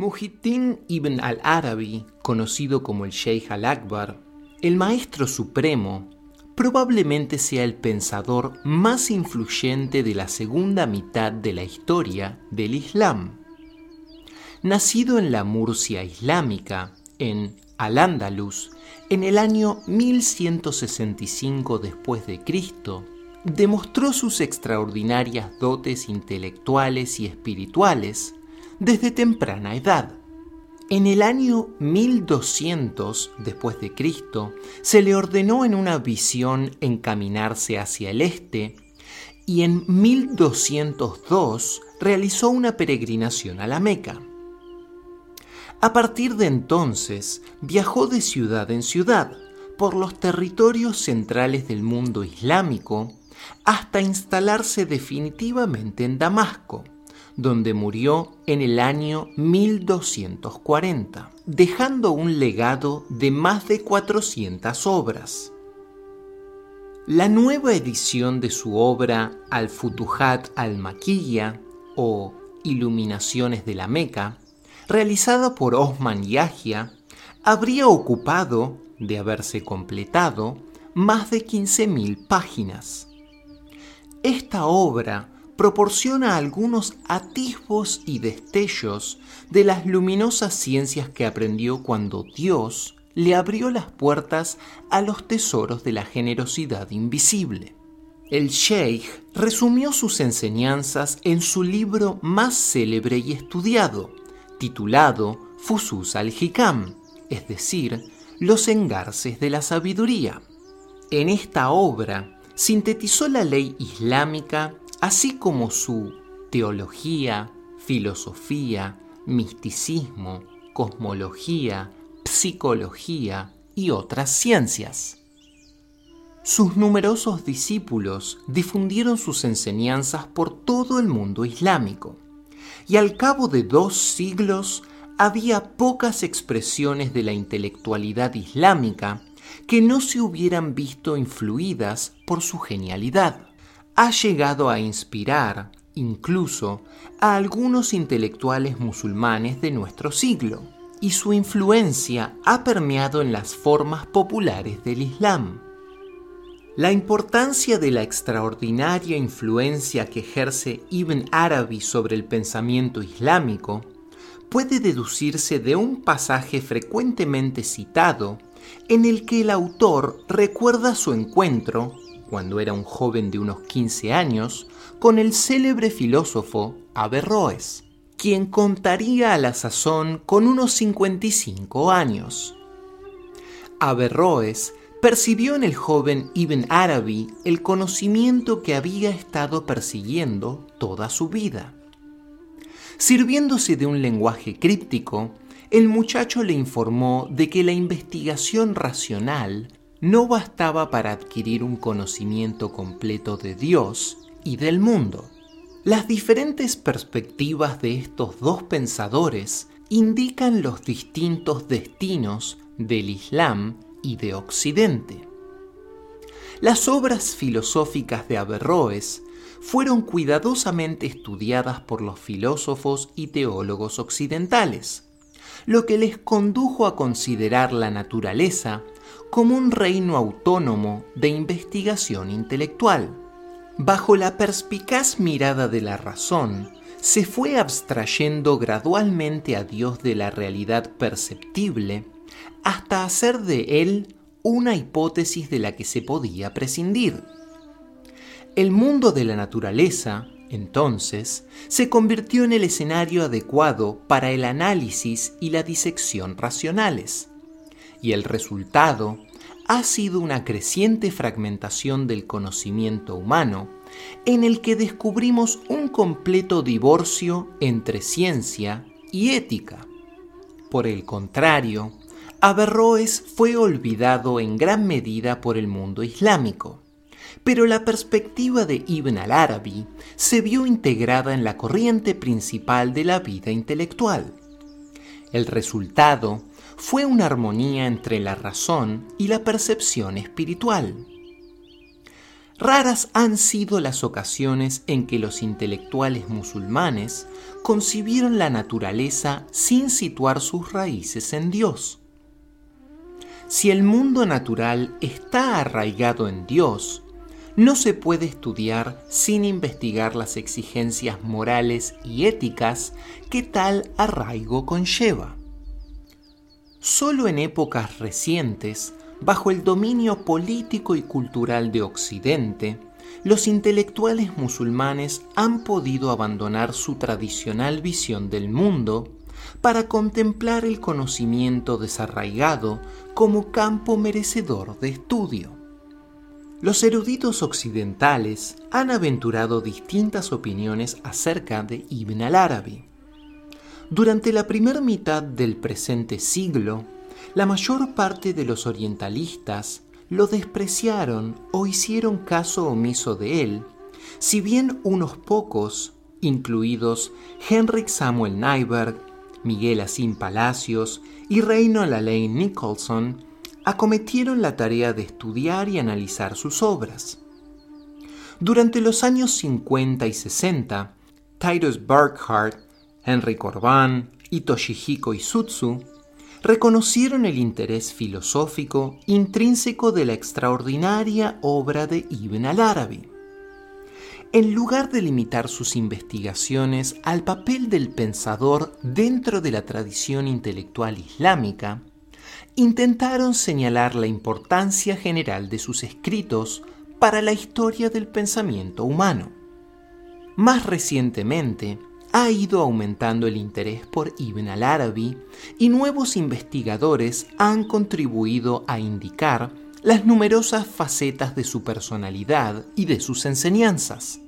Muhyiddin ibn al-Arabi, conocido como el Sheikh al-Akbar, el maestro supremo, probablemente sea el pensador más influyente de la segunda mitad de la historia del Islam. Nacido en la Murcia islámica, en Al-Ándalus, en el año 1165 después de Cristo, demostró sus extraordinarias dotes intelectuales y espirituales desde temprana edad. En el año 1200 después de Cristo, se le ordenó en una visión encaminarse hacia el este y en 1202 realizó una peregrinación a la Meca. A partir de entonces viajó de ciudad en ciudad por los territorios centrales del mundo islámico hasta instalarse definitivamente en Damasco donde murió en el año 1240, dejando un legado de más de 400 obras. La nueva edición de su obra Al-Futuhat al-Makiyya o Iluminaciones de la Meca, realizada por Osman Yahya, habría ocupado, de haberse completado, más de 15.000 páginas. Esta obra proporciona algunos atisbos y destellos de las luminosas ciencias que aprendió cuando Dios le abrió las puertas a los tesoros de la generosidad invisible. El Sheikh resumió sus enseñanzas en su libro más célebre y estudiado, titulado Fusus al-Hikam, es decir, Los engarces de la sabiduría. En esta obra sintetizó la ley islámica así como su teología, filosofía, misticismo, cosmología, psicología y otras ciencias. Sus numerosos discípulos difundieron sus enseñanzas por todo el mundo islámico, y al cabo de dos siglos había pocas expresiones de la intelectualidad islámica que no se hubieran visto influidas por su genialidad ha llegado a inspirar incluso a algunos intelectuales musulmanes de nuestro siglo, y su influencia ha permeado en las formas populares del Islam. La importancia de la extraordinaria influencia que ejerce Ibn Arabi sobre el pensamiento islámico puede deducirse de un pasaje frecuentemente citado en el que el autor recuerda su encuentro cuando era un joven de unos 15 años, con el célebre filósofo Averroes, quien contaría a la sazón con unos 55 años. Averroes percibió en el joven Ibn Arabi el conocimiento que había estado persiguiendo toda su vida. Sirviéndose de un lenguaje críptico, el muchacho le informó de que la investigación racional no bastaba para adquirir un conocimiento completo de Dios y del mundo. Las diferentes perspectivas de estos dos pensadores indican los distintos destinos del Islam y de Occidente. Las obras filosóficas de Averroes fueron cuidadosamente estudiadas por los filósofos y teólogos occidentales, lo que les condujo a considerar la naturaleza como un reino autónomo de investigación intelectual. Bajo la perspicaz mirada de la razón, se fue abstrayendo gradualmente a Dios de la realidad perceptible hasta hacer de él una hipótesis de la que se podía prescindir. El mundo de la naturaleza, entonces, se convirtió en el escenario adecuado para el análisis y la disección racionales y el resultado ha sido una creciente fragmentación del conocimiento humano en el que descubrimos un completo divorcio entre ciencia y ética. Por el contrario, Averroes fue olvidado en gran medida por el mundo islámico, pero la perspectiva de Ibn al-Arabi se vio integrada en la corriente principal de la vida intelectual. El resultado fue una armonía entre la razón y la percepción espiritual. Raras han sido las ocasiones en que los intelectuales musulmanes concibieron la naturaleza sin situar sus raíces en Dios. Si el mundo natural está arraigado en Dios, no se puede estudiar sin investigar las exigencias morales y éticas que tal arraigo conlleva. Solo en épocas recientes Bajo el dominio político y cultural de Occidente, los intelectuales musulmanes han podido abandonar su tradicional visión del mundo para contemplar el conocimiento desarraigado como campo merecedor de estudio. Los eruditos occidentales han aventurado distintas opiniones acerca de Ibn al-Arabi. Durante la primera mitad del presente siglo, la mayor parte de los orientalistas lo despreciaron o hicieron caso omiso de él, si bien unos pocos, incluidos Henrik Samuel Nyberg, Miguel Asín Palacios y Reino Lane Nicholson, acometieron la tarea de estudiar y analizar sus obras. Durante los años 50 y 60, Titus Burkhardt, Henry Corbin y Toshihiko Isutsu reconocieron el interés filosófico intrínseco de la extraordinaria obra de Ibn al-Arabi. En lugar de limitar sus investigaciones al papel del pensador dentro de la tradición intelectual islámica, intentaron señalar la importancia general de sus escritos para la historia del pensamiento humano. Más recientemente, ha ido aumentando el interés por Ibn al-Arabi y nuevos investigadores han contribuido a indicar las numerosas facetas de su personalidad y de sus enseñanzas.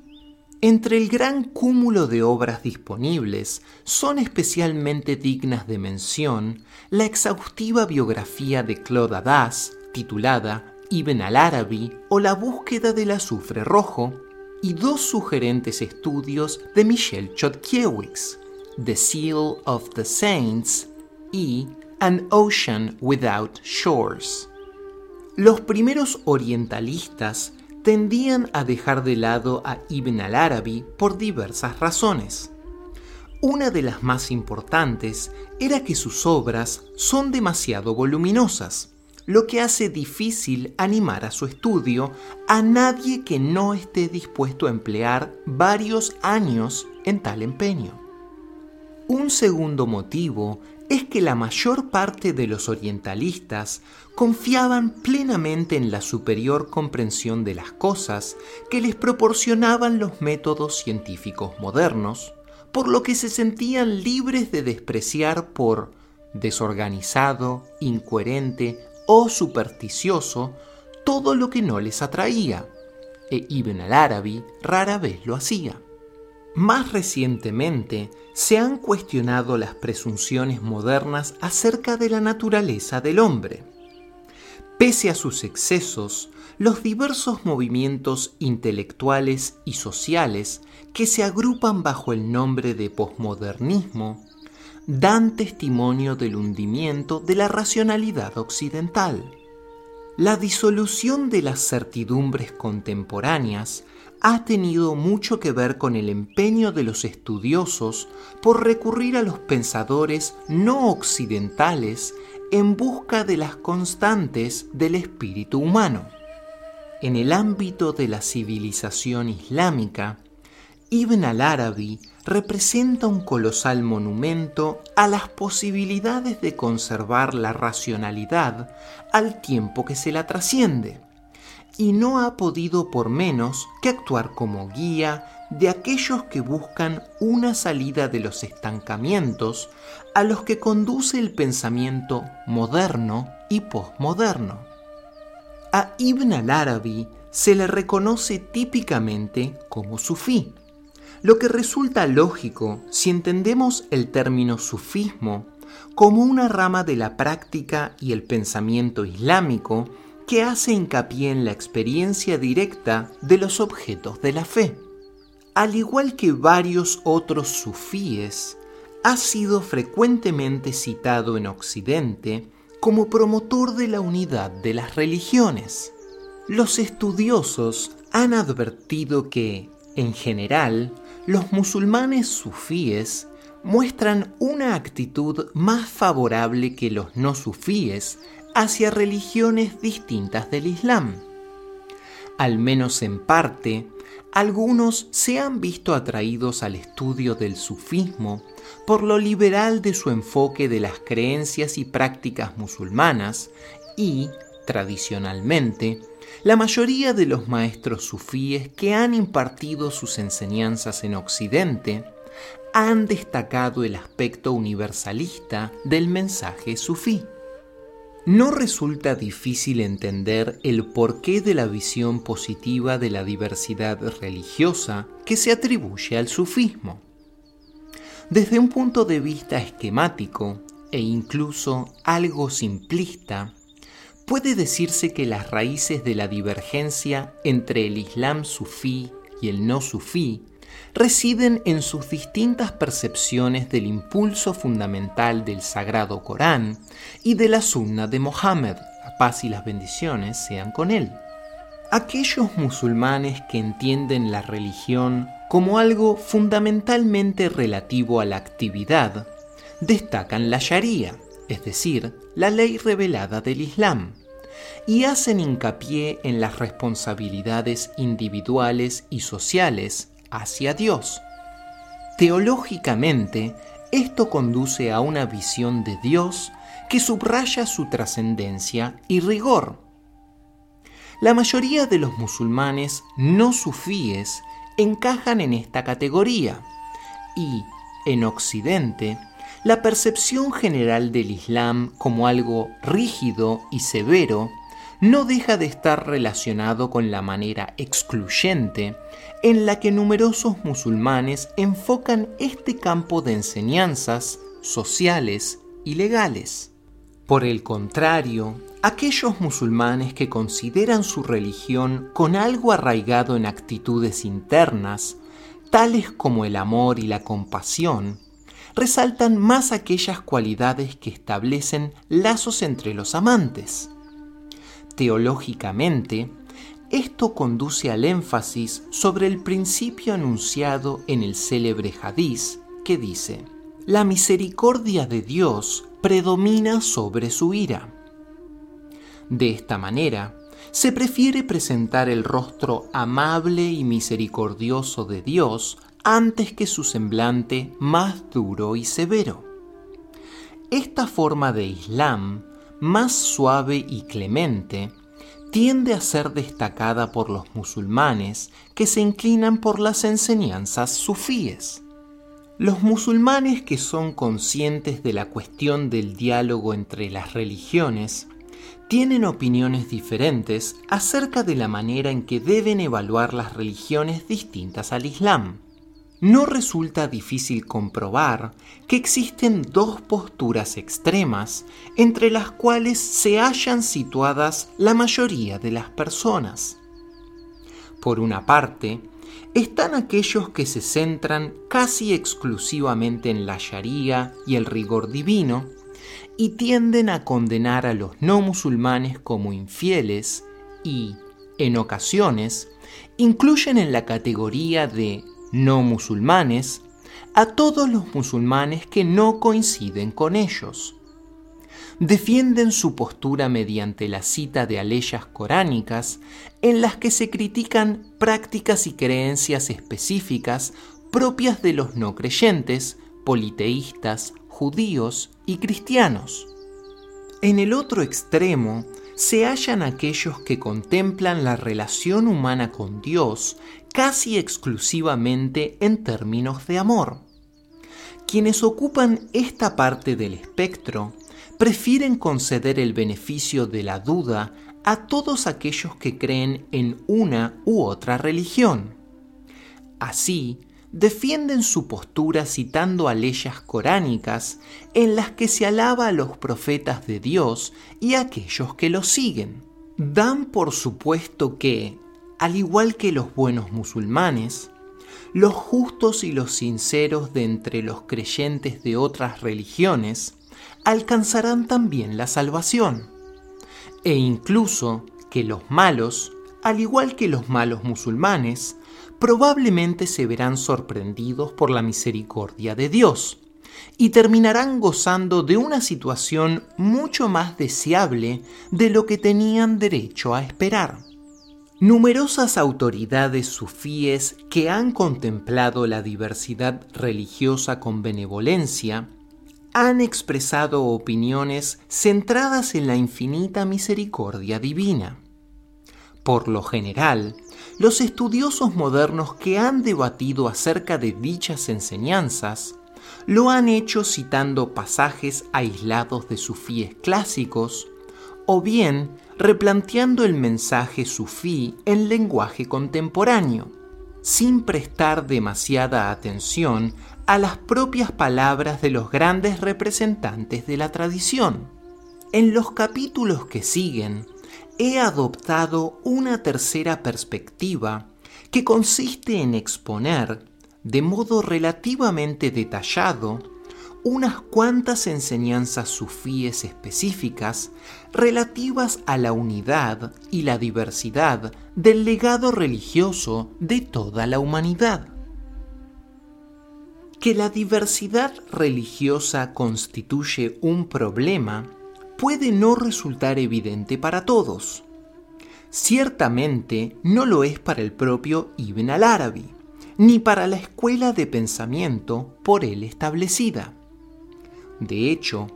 Entre el gran cúmulo de obras disponibles son especialmente dignas de mención la exhaustiva biografía de Claude Hadas, titulada Ibn al-Arabi o la búsqueda del azufre rojo, y dos sugerentes estudios de Michel Chodkiewicz, The Seal of the Saints y An Ocean Without Shores. Los primeros orientalistas tendían a dejar de lado a Ibn al-Arabi por diversas razones. Una de las más importantes era que sus obras son demasiado voluminosas lo que hace difícil animar a su estudio a nadie que no esté dispuesto a emplear varios años en tal empeño. Un segundo motivo es que la mayor parte de los orientalistas confiaban plenamente en la superior comprensión de las cosas que les proporcionaban los métodos científicos modernos, por lo que se sentían libres de despreciar por desorganizado, incoherente o supersticioso todo lo que no les atraía, e Ibn al-Arabi rara vez lo hacía. Más recientemente, se han cuestionado las presunciones modernas acerca de la naturaleza del hombre. Pese a sus excesos, los diversos movimientos intelectuales y sociales que se agrupan bajo el nombre de posmodernismo dan testimonio del hundimiento de la racionalidad occidental. La disolución de las certidumbres contemporáneas ha tenido mucho que ver con el empeño de los estudiosos por recurrir a los pensadores no occidentales en busca de las constantes del espíritu humano. En el ámbito de la civilización islámica, Ibn al-Arabi representa un colosal monumento a las posibilidades de conservar la racionalidad al tiempo que se la trasciende, y no ha podido por menos que actuar como guía de aquellos que buscan una salida de los estancamientos a los que conduce el pensamiento moderno y posmoderno. A Ibn al-Arabi se le reconoce típicamente como sufí, lo que resulta lógico si entendemos el término sufismo como una rama de la práctica y el pensamiento islámico que hace hincapié en la experiencia directa de los objetos de la fe. Al igual que varios otros sufíes, ha sido frecuentemente citado en Occidente como promotor de la unidad de las religiones. Los estudiosos han advertido que, en general, los musulmanes sufíes muestran una actitud más favorable que los no sufíes hacia religiones distintas del Islam. Al menos en parte, algunos se han visto atraídos al estudio del sufismo por lo liberal de su enfoque de las creencias y prácticas musulmanas y, tradicionalmente, la mayoría de los maestros sufíes que han impartido sus enseñanzas en Occidente han destacado el aspecto universalista del mensaje sufí. No resulta difícil entender el porqué de la visión positiva de la diversidad religiosa que se atribuye al sufismo. Desde un punto de vista esquemático e incluso algo simplista, puede decirse que las raíces de la divergencia entre el Islam sufí y el no sufí residen en sus distintas percepciones del impulso fundamental del Sagrado Corán y de la Sunna de Mohammed, la paz y las bendiciones sean con él. Aquellos musulmanes que entienden la religión como algo fundamentalmente relativo a la actividad, destacan la Sharia, es decir, la ley revelada del Islam, y hacen hincapié en las responsabilidades individuales y sociales hacia Dios. Teológicamente, esto conduce a una visión de Dios que subraya su trascendencia y rigor. La mayoría de los musulmanes no sufíes encajan en esta categoría y, en Occidente, la percepción general del Islam como algo rígido y severo no deja de estar relacionado con la manera excluyente en la que numerosos musulmanes enfocan este campo de enseñanzas sociales y legales. Por el contrario, aquellos musulmanes que consideran su religión con algo arraigado en actitudes internas, tales como el amor y la compasión, resaltan más aquellas cualidades que establecen lazos entre los amantes. Teológicamente, esto conduce al énfasis sobre el principio anunciado en el célebre hadiz que dice, la misericordia de Dios predomina sobre su ira. De esta manera, se prefiere presentar el rostro amable y misericordioso de Dios antes que su semblante más duro y severo. Esta forma de Islam más suave y clemente, tiende a ser destacada por los musulmanes que se inclinan por las enseñanzas sufíes. Los musulmanes que son conscientes de la cuestión del diálogo entre las religiones tienen opiniones diferentes acerca de la manera en que deben evaluar las religiones distintas al Islam no resulta difícil comprobar que existen dos posturas extremas entre las cuales se hallan situadas la mayoría de las personas. Por una parte, están aquellos que se centran casi exclusivamente en la Sharia y el rigor divino y tienden a condenar a los no musulmanes como infieles y, en ocasiones, incluyen en la categoría de no musulmanes a todos los musulmanes que no coinciden con ellos. Defienden su postura mediante la cita de aleyas coránicas en las que se critican prácticas y creencias específicas propias de los no creyentes, politeístas, judíos y cristianos. En el otro extremo se hallan aquellos que contemplan la relación humana con Dios casi exclusivamente en términos de amor. Quienes ocupan esta parte del espectro prefieren conceder el beneficio de la duda a todos aquellos que creen en una u otra religión. Así, defienden su postura citando a leyes coránicas en las que se alaba a los profetas de Dios y a aquellos que los siguen. Dan por supuesto que, al igual que los buenos musulmanes, los justos y los sinceros de entre los creyentes de otras religiones alcanzarán también la salvación, e incluso que los malos, al igual que los malos musulmanes, probablemente se verán sorprendidos por la misericordia de Dios y terminarán gozando de una situación mucho más deseable de lo que tenían derecho a esperar. Numerosas autoridades sufíes que han contemplado la diversidad religiosa con benevolencia han expresado opiniones centradas en la infinita misericordia divina. Por lo general, los estudiosos modernos que han debatido acerca de dichas enseñanzas lo han hecho citando pasajes aislados de sufíes clásicos o bien replanteando el mensaje sufí en lenguaje contemporáneo, sin prestar demasiada atención a las propias palabras de los grandes representantes de la tradición. En los capítulos que siguen, he adoptado una tercera perspectiva que consiste en exponer, de modo relativamente detallado, unas cuantas enseñanzas sufíes específicas relativas a la unidad y la diversidad del legado religioso de toda la humanidad. Que la diversidad religiosa constituye un problema puede no resultar evidente para todos. Ciertamente no lo es para el propio Ibn al-Arabi, ni para la escuela de pensamiento por él establecida. De hecho,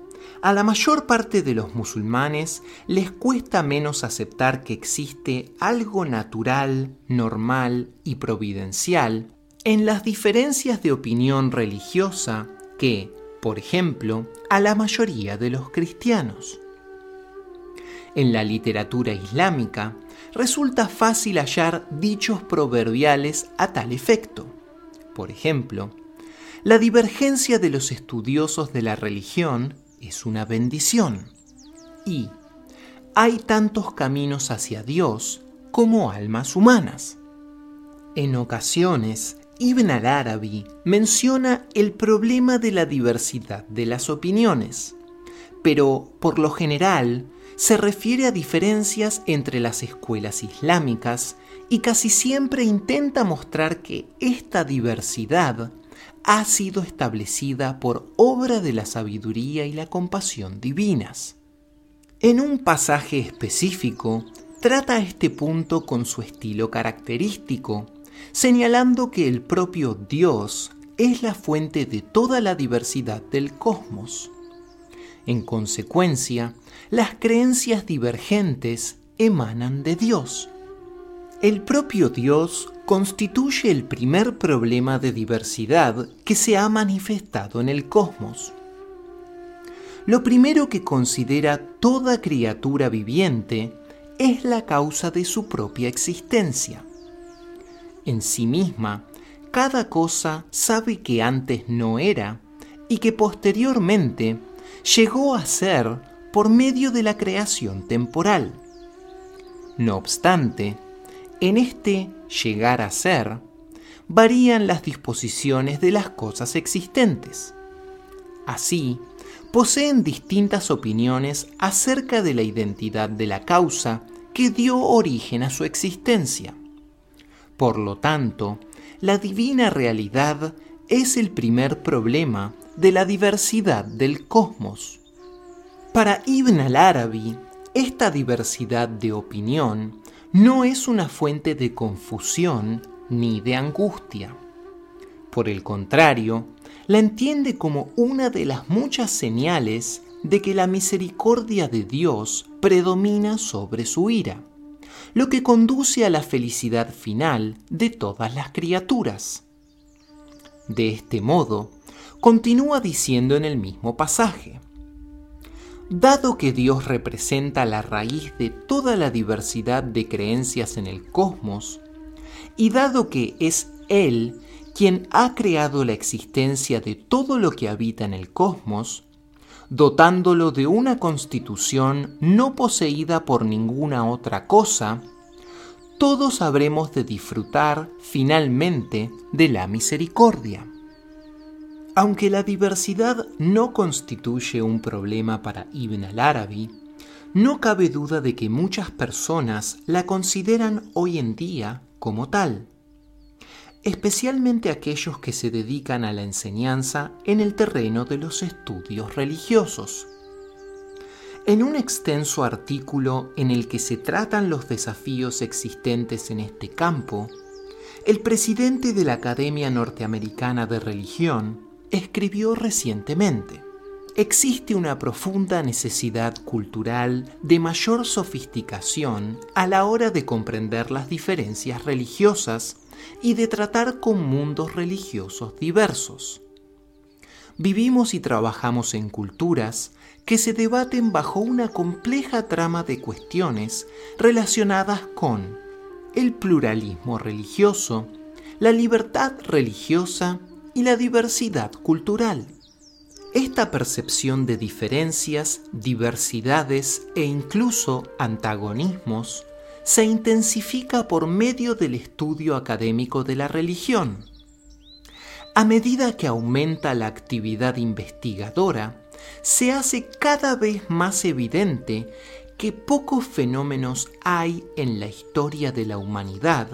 a la mayor parte de los musulmanes les cuesta menos aceptar que existe algo natural, normal y providencial en las diferencias de opinión religiosa que, por ejemplo, a la mayoría de los cristianos. En la literatura islámica resulta fácil hallar dichos proverbiales a tal efecto. Por ejemplo, la divergencia de los estudiosos de la religión es una bendición y hay tantos caminos hacia Dios como almas humanas. En ocasiones, Ibn al-Arabi menciona el problema de la diversidad de las opiniones, pero por lo general se refiere a diferencias entre las escuelas islámicas y casi siempre intenta mostrar que esta diversidad ha sido establecida por obra de la sabiduría y la compasión divinas. En un pasaje específico, trata este punto con su estilo característico, señalando que el propio Dios es la fuente de toda la diversidad del cosmos. En consecuencia, las creencias divergentes emanan de Dios. El propio Dios constituye el primer problema de diversidad que se ha manifestado en el cosmos. Lo primero que considera toda criatura viviente es la causa de su propia existencia en sí misma, cada cosa sabe que antes no era y que posteriormente llegó a ser por medio de la creación temporal. No obstante, en este llegar a ser, varían las disposiciones de las cosas existentes. Así, poseen distintas opiniones acerca de la identidad de la causa que dio origen a su existencia. Por lo tanto, la divina realidad es el primer problema de la diversidad del cosmos. Para Ibn al-Arabi, esta diversidad de opinión no es una fuente de confusión ni de angustia. Por el contrario, la entiende como una de las muchas señales de que la misericordia de Dios predomina sobre su ira lo que conduce a la felicidad final de todas las criaturas. De este modo, continúa diciendo en el mismo pasaje, Dado que Dios representa la raíz de toda la diversidad de creencias en el cosmos, y dado que es Él quien ha creado la existencia de todo lo que habita en el cosmos, dotándolo de una constitución no poseída por ninguna otra cosa, todos habremos de disfrutar finalmente de la misericordia. Aunque la diversidad no constituye un problema para Ibn al-Arabi, no cabe duda de que muchas personas la consideran hoy en día como tal, especialmente aquellos que se dedican a la enseñanza en el terreno de los estudios religiosos. En un extenso artículo en el que se tratan los desafíos existentes en este campo, el presidente de la Academia Norteamericana de Religión escribió recientemente, existe una profunda necesidad cultural de mayor sofisticación a la hora de comprender las diferencias religiosas y de tratar con mundos religiosos diversos. Vivimos y trabajamos en culturas que se debaten bajo una compleja trama de cuestiones relacionadas con el pluralismo religioso, la libertad religiosa y la diversidad cultural. Esta percepción de diferencias, diversidades e incluso antagonismos se intensifica por medio del estudio académico de la religión. A medida que aumenta la actividad investigadora, se hace cada vez más evidente que pocos fenómenos hay en la historia de la humanidad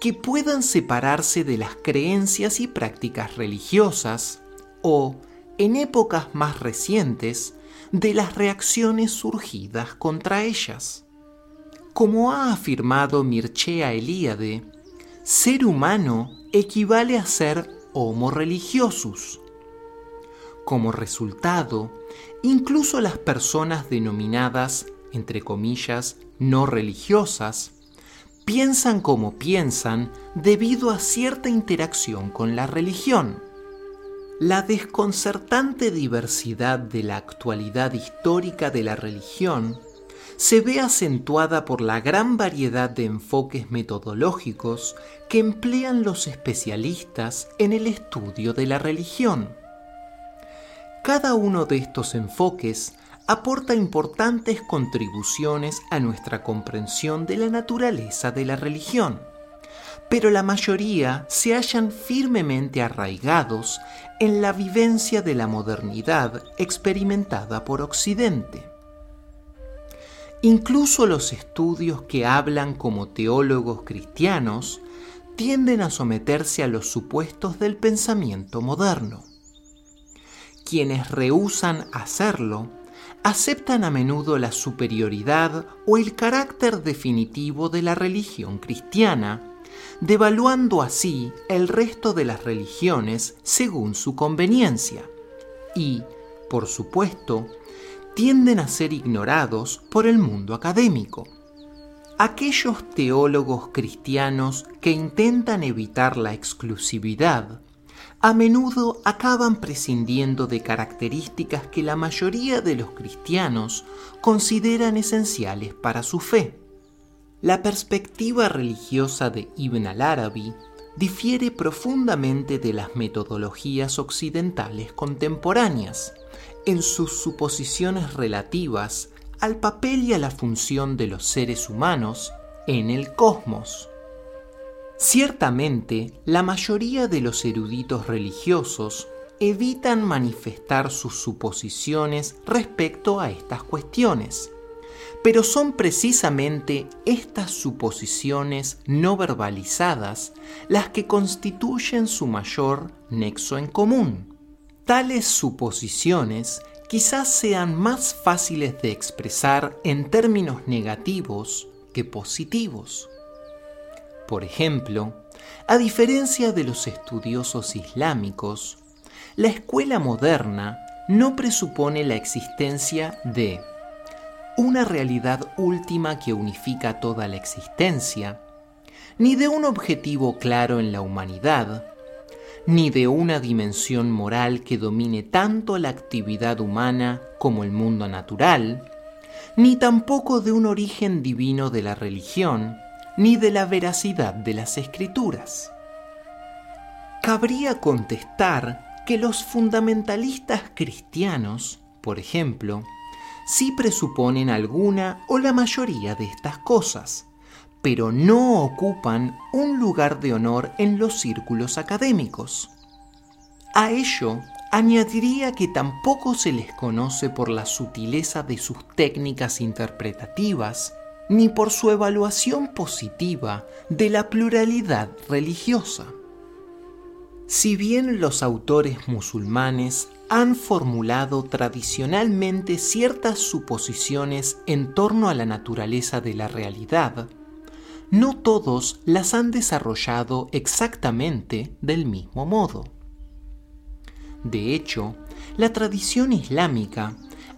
que puedan separarse de las creencias y prácticas religiosas o, en épocas más recientes, de las reacciones surgidas contra ellas. Como ha afirmado Mircea Eliade, ser humano equivale a ser homo religiosus, como resultado, incluso las personas denominadas, entre comillas, no religiosas, piensan como piensan debido a cierta interacción con la religión. La desconcertante diversidad de la actualidad histórica de la religión se ve acentuada por la gran variedad de enfoques metodológicos que emplean los especialistas en el estudio de la religión. Cada uno de estos enfoques aporta importantes contribuciones a nuestra comprensión de la naturaleza de la religión, pero la mayoría se hallan firmemente arraigados en la vivencia de la modernidad experimentada por Occidente. Incluso los estudios que hablan como teólogos cristianos tienden a someterse a los supuestos del pensamiento moderno quienes rehúsan hacerlo aceptan a menudo la superioridad o el carácter definitivo de la religión cristiana, devaluando así el resto de las religiones según su conveniencia, y, por supuesto, tienden a ser ignorados por el mundo académico. Aquellos teólogos cristianos que intentan evitar la exclusividad a menudo acaban prescindiendo de características que la mayoría de los cristianos consideran esenciales para su fe. La perspectiva religiosa de Ibn al-Arabi difiere profundamente de las metodologías occidentales contemporáneas en sus suposiciones relativas al papel y a la función de los seres humanos en el cosmos. Ciertamente, la mayoría de los eruditos religiosos evitan manifestar sus suposiciones respecto a estas cuestiones, pero son precisamente estas suposiciones no verbalizadas las que constituyen su mayor nexo en común. Tales suposiciones quizás sean más fáciles de expresar en términos negativos que positivos. Por ejemplo, a diferencia de los estudiosos islámicos, la escuela moderna no presupone la existencia de una realidad última que unifica toda la existencia, ni de un objetivo claro en la humanidad, ni de una dimensión moral que domine tanto la actividad humana como el mundo natural, ni tampoco de un origen divino de la religión, ni de la veracidad de las escrituras. cabría contestar que los fundamentalistas cristianos, por ejemplo, sí presuponen alguna o la mayoría de estas cosas, pero no ocupan un lugar de honor en los círculos académicos. A ello añadiría que tampoco se les conoce por la sutileza de sus técnicas interpretativas, ni por su evaluación positiva de la pluralidad religiosa. Si bien los autores musulmanes han formulado tradicionalmente ciertas suposiciones en torno a la naturaleza de la realidad, no todos las han desarrollado exactamente del mismo modo. De hecho, la tradición islámica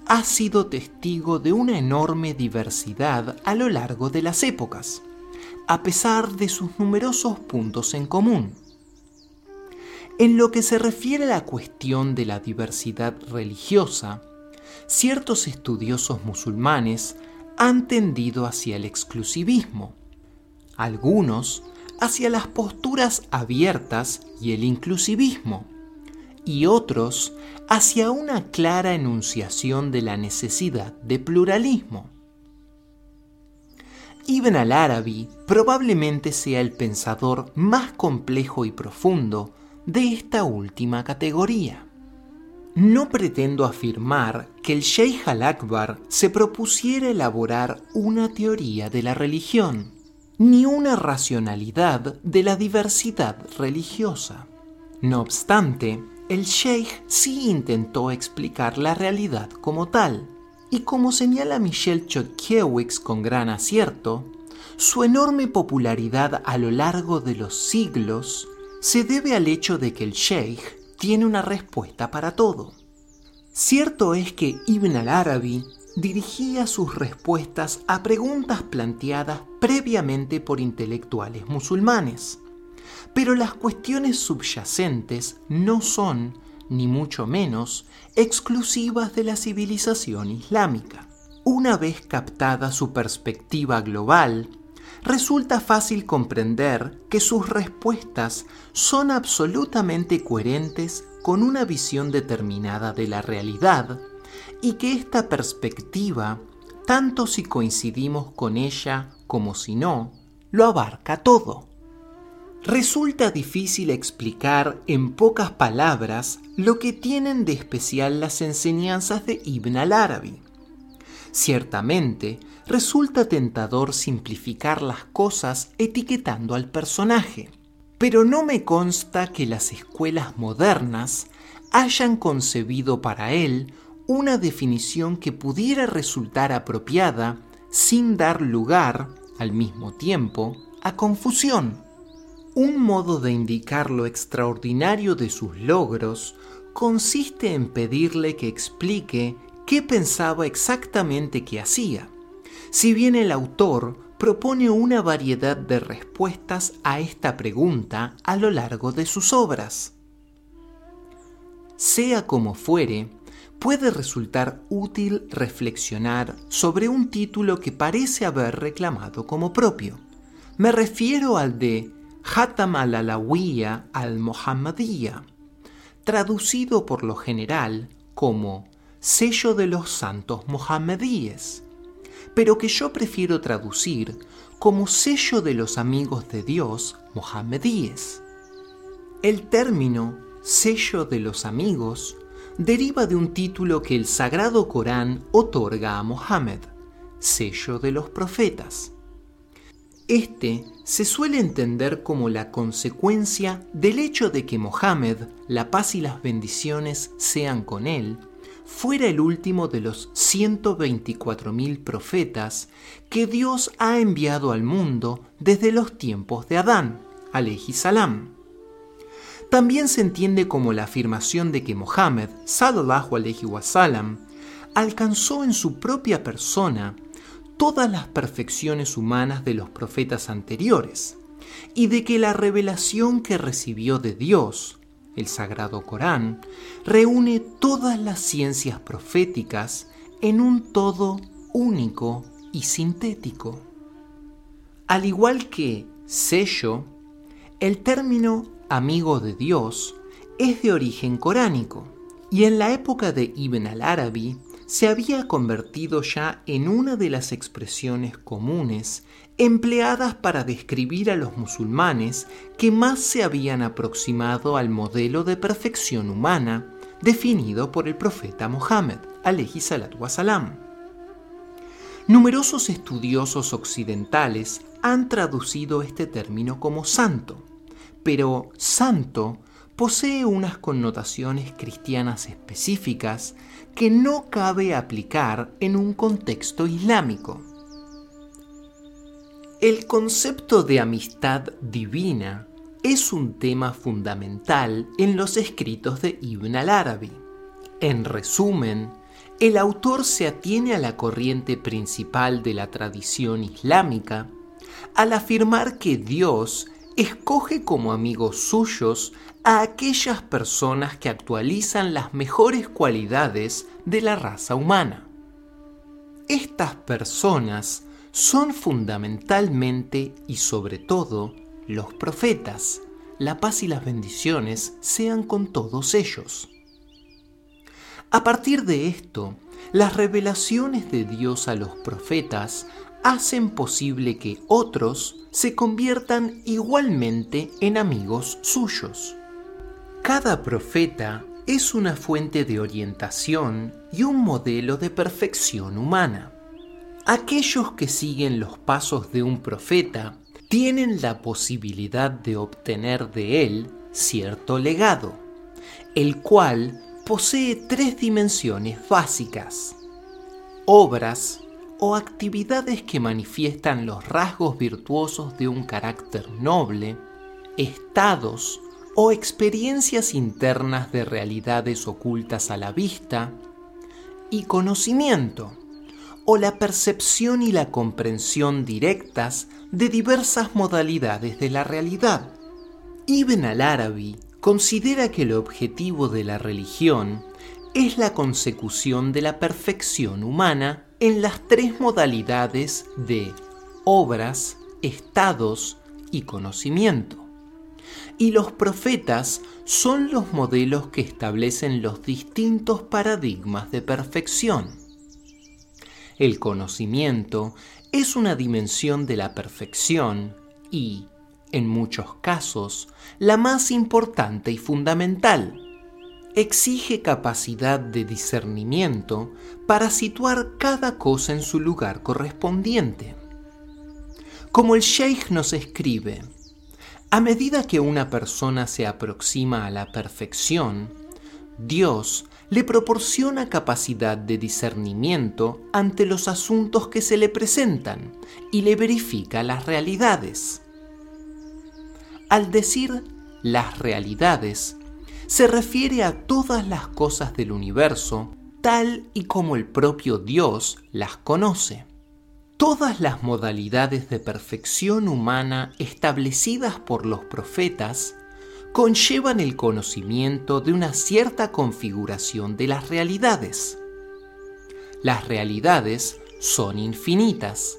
ha sido testigo de una enorme diversidad a lo largo de las épocas, a pesar de sus numerosos puntos en común. En lo que se refiere a la cuestión de la diversidad religiosa, ciertos estudiosos musulmanes han tendido hacia el exclusivismo, algunos hacia las posturas abiertas y el inclusivismo, y otros hacia una clara enunciación de la necesidad de pluralismo. Ibn al-Arabi probablemente sea el pensador más complejo y profundo de esta última categoría. No pretendo afirmar que el Sheikh al-Akbar se propusiera elaborar una teoría de la religión, ni una racionalidad de la diversidad religiosa. No obstante, el Sheikh sí intentó explicar la realidad como tal, y como señala Michel Chodkiewicz con gran acierto, su enorme popularidad a lo largo de los siglos se debe al hecho de que el Sheikh tiene una respuesta para todo. Cierto es que Ibn al-Arabi dirigía sus respuestas a preguntas planteadas previamente por intelectuales musulmanes, pero las cuestiones subyacentes no son, ni mucho menos, exclusivas de la civilización islámica. Una vez captada su perspectiva global, resulta fácil comprender que sus respuestas son absolutamente coherentes con una visión determinada de la realidad y que esta perspectiva, tanto si coincidimos con ella como si no, lo abarca todo. Resulta difícil explicar en pocas palabras lo que tienen de especial las enseñanzas de Ibn al-Arabi. Ciertamente, resulta tentador simplificar las cosas etiquetando al personaje, pero no me consta que las escuelas modernas hayan concebido para él una definición que pudiera resultar apropiada sin dar lugar, al mismo tiempo, a confusión. Un modo de indicar lo extraordinario de sus logros consiste en pedirle que explique qué pensaba exactamente que hacía, si bien el autor propone una variedad de respuestas a esta pregunta a lo largo de sus obras. Sea como fuere, puede resultar útil reflexionar sobre un título que parece haber reclamado como propio. Me refiero al de Hatam al-Alawiya al-Muhammadiyya, traducido por lo general como sello de los santos mohamedíes, pero que yo prefiero traducir como sello de los amigos de Dios mohamedíes. El término sello de los amigos deriva de un título que el Sagrado Corán otorga a Mohammed, sello de los profetas. Este se suele entender como la consecuencia del hecho de que Mohammed, la paz y las bendiciones sean con él, fuera el último de los 124.000 profetas que Dios ha enviado al mundo desde los tiempos de Adán, salam. También se entiende como la afirmación de que Mohammed, sallallahu alaihi wasallam, alcanzó en su propia persona todas las perfecciones humanas de los profetas anteriores, y de que la revelación que recibió de Dios, el Sagrado Corán, reúne todas las ciencias proféticas en un todo único y sintético. Al igual que sello, el término amigo de Dios, es de origen coránico y en la época de Ibn al-Arabi se había convertido ya en una de las expresiones comunes empleadas para describir a los musulmanes que más se habían aproximado al modelo de perfección humana definido por el profeta Mohammed. Numerosos estudiosos occidentales han traducido este término como santo, pero santo posee unas connotaciones cristianas específicas que no cabe aplicar en un contexto islámico. El concepto de amistad divina es un tema fundamental en los escritos de Ibn al-Arabi. En resumen, el autor se atiene a la corriente principal de la tradición islámica al afirmar que Dios escoge como amigos suyos a aquellas personas que actualizan las mejores cualidades de la raza humana. Estas personas son fundamentalmente y sobre todo los profetas. La paz y las bendiciones sean con todos ellos. A partir de esto, las revelaciones de Dios a los profetas hacen posible que otros se conviertan igualmente en amigos suyos. Cada profeta es una fuente de orientación y un modelo de perfección humana. Aquellos que siguen los pasos de un profeta tienen la posibilidad de obtener de él cierto legado, el cual posee tres dimensiones básicas. Obras, o actividades que manifiestan los rasgos virtuosos de un carácter noble, estados o experiencias internas de realidades ocultas a la vista, y conocimiento, o la percepción y la comprensión directas de diversas modalidades de la realidad. Ibn al-Arabi considera que el objetivo de la religión es la consecución de la perfección humana en las tres modalidades de obras, estados y conocimiento. Y los profetas son los modelos que establecen los distintos paradigmas de perfección. El conocimiento es una dimensión de la perfección y, en muchos casos, la más importante y fundamental exige capacidad de discernimiento para situar cada cosa en su lugar correspondiente. Como el Sheikh nos escribe, a medida que una persona se aproxima a la perfección, Dios le proporciona capacidad de discernimiento ante los asuntos que se le presentan y le verifica las realidades. Al decir las realidades, se refiere a todas las cosas del universo tal y como el propio Dios las conoce. Todas las modalidades de perfección humana establecidas por los profetas conllevan el conocimiento de una cierta configuración de las realidades. Las realidades son infinitas,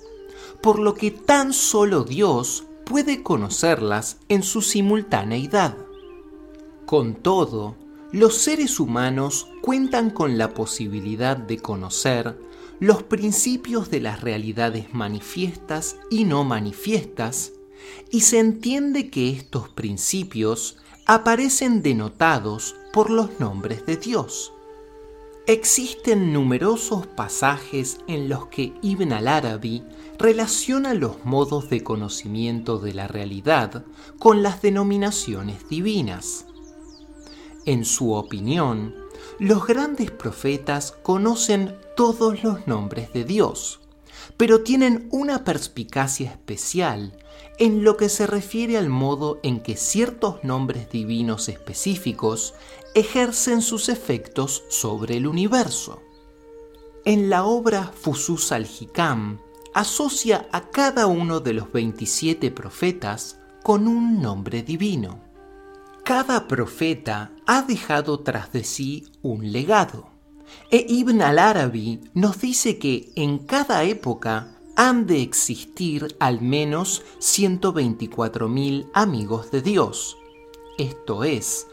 por lo que tan solo Dios puede conocerlas en su simultaneidad. Con todo, los seres humanos cuentan con la posibilidad de conocer los principios de las realidades manifiestas y no manifiestas, y se entiende que estos principios aparecen denotados por los nombres de Dios. Existen numerosos pasajes en los que Ibn al-Arabi relaciona los modos de conocimiento de la realidad con las denominaciones divinas. En su opinión, los grandes profetas conocen todos los nombres de Dios, pero tienen una perspicacia especial en lo que se refiere al modo en que ciertos nombres divinos específicos ejercen sus efectos sobre el universo. En la obra Fusus al-Hikam asocia a cada uno de los 27 profetas con un nombre divino. Cada profeta ha dejado tras de sí un legado. E Ibn al-Arabi nos dice que en cada época han de existir al menos 124.000 amigos de Dios, esto es,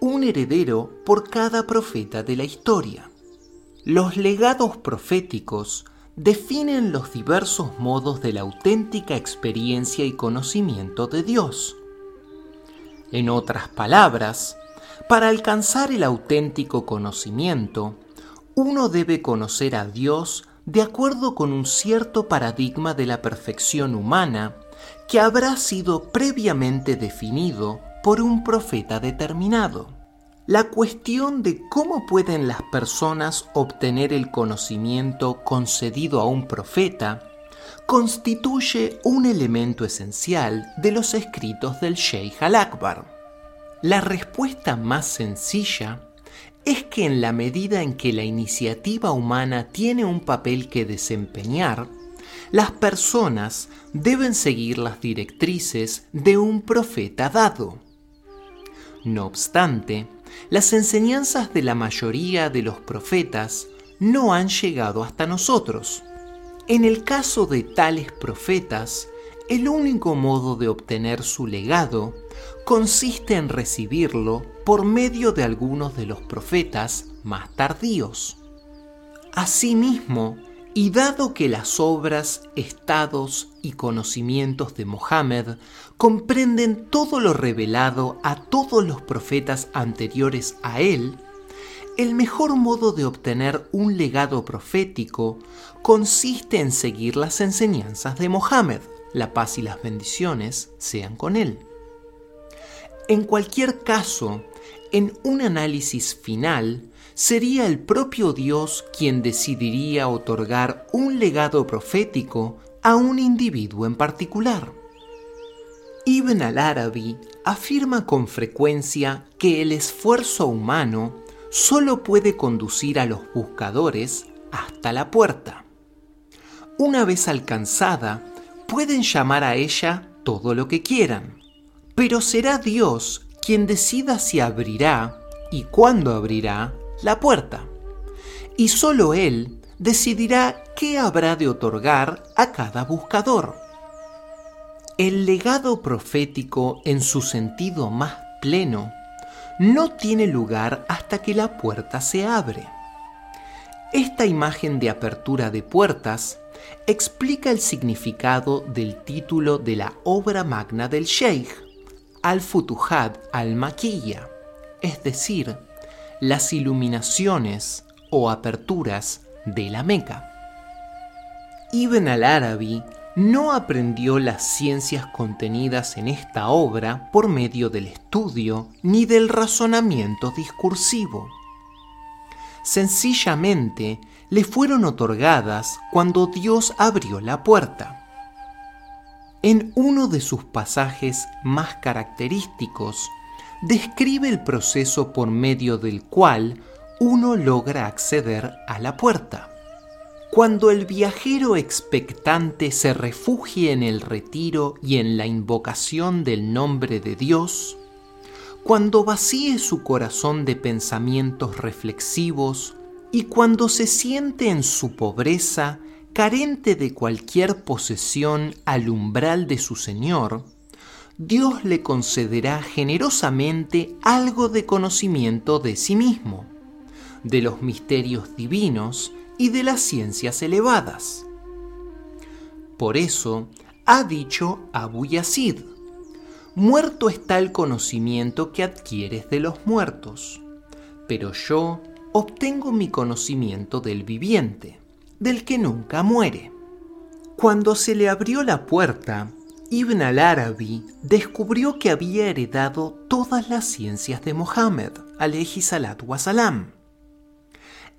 un heredero por cada profeta de la historia. Los legados proféticos definen los diversos modos de la auténtica experiencia y conocimiento de Dios. En otras palabras, para alcanzar el auténtico conocimiento, uno debe conocer a Dios de acuerdo con un cierto paradigma de la perfección humana que habrá sido previamente definido por un profeta determinado. La cuestión de cómo pueden las personas obtener el conocimiento concedido a un profeta constituye un elemento esencial de los escritos del Sheikh al-Akbar. La respuesta más sencilla es que en la medida en que la iniciativa humana tiene un papel que desempeñar, las personas deben seguir las directrices de un profeta dado. No obstante, las enseñanzas de la mayoría de los profetas no han llegado hasta nosotros. En el caso de tales profetas, el único modo de obtener su legado consiste en recibirlo por medio de algunos de los profetas más tardíos. Asimismo, y dado que las obras, estados y conocimientos de Mohammed comprenden todo lo revelado a todos los profetas anteriores a él, el mejor modo de obtener un legado profético consiste en seguir las enseñanzas de Mohammed, la paz y las bendiciones sean con él. En cualquier caso, en un análisis final, sería el propio Dios quien decidiría otorgar un legado profético a un individuo en particular. Ibn al-Arabi afirma con frecuencia que el esfuerzo humano solo puede conducir a los buscadores hasta la puerta. Una vez alcanzada, pueden llamar a ella todo lo que quieran, pero será Dios quien decida si abrirá y cuándo abrirá la puerta. Y solo Él decidirá qué habrá de otorgar a cada buscador. El legado profético en su sentido más pleno no tiene lugar hasta que la puerta se abre. Esta imagen de apertura de puertas explica el significado del título de la obra magna del Sheikh, Al-Futuhat al-Makiyya, es decir, las iluminaciones o aperturas de la Meca. Ibn al-Arabi no aprendió las ciencias contenidas en esta obra por medio del estudio ni del razonamiento discursivo. Sencillamente le fueron otorgadas cuando Dios abrió la puerta. En uno de sus pasajes más característicos, describe el proceso por medio del cual uno logra acceder a la puerta. Cuando el viajero expectante se refugie en el retiro y en la invocación del nombre de Dios, cuando vacíe su corazón de pensamientos reflexivos y cuando se siente en su pobreza, carente de cualquier posesión al umbral de su Señor, Dios le concederá generosamente algo de conocimiento de sí mismo, de los misterios divinos y de las ciencias elevadas. Por eso ha dicho Abu Yazid, muerto está el conocimiento que adquieres de los muertos, pero yo obtengo mi conocimiento del viviente, del que nunca muere. Cuando se le abrió la puerta, Ibn al-Arabi descubrió que había heredado todas las ciencias de Mohammed, alayhi salatu wasalam.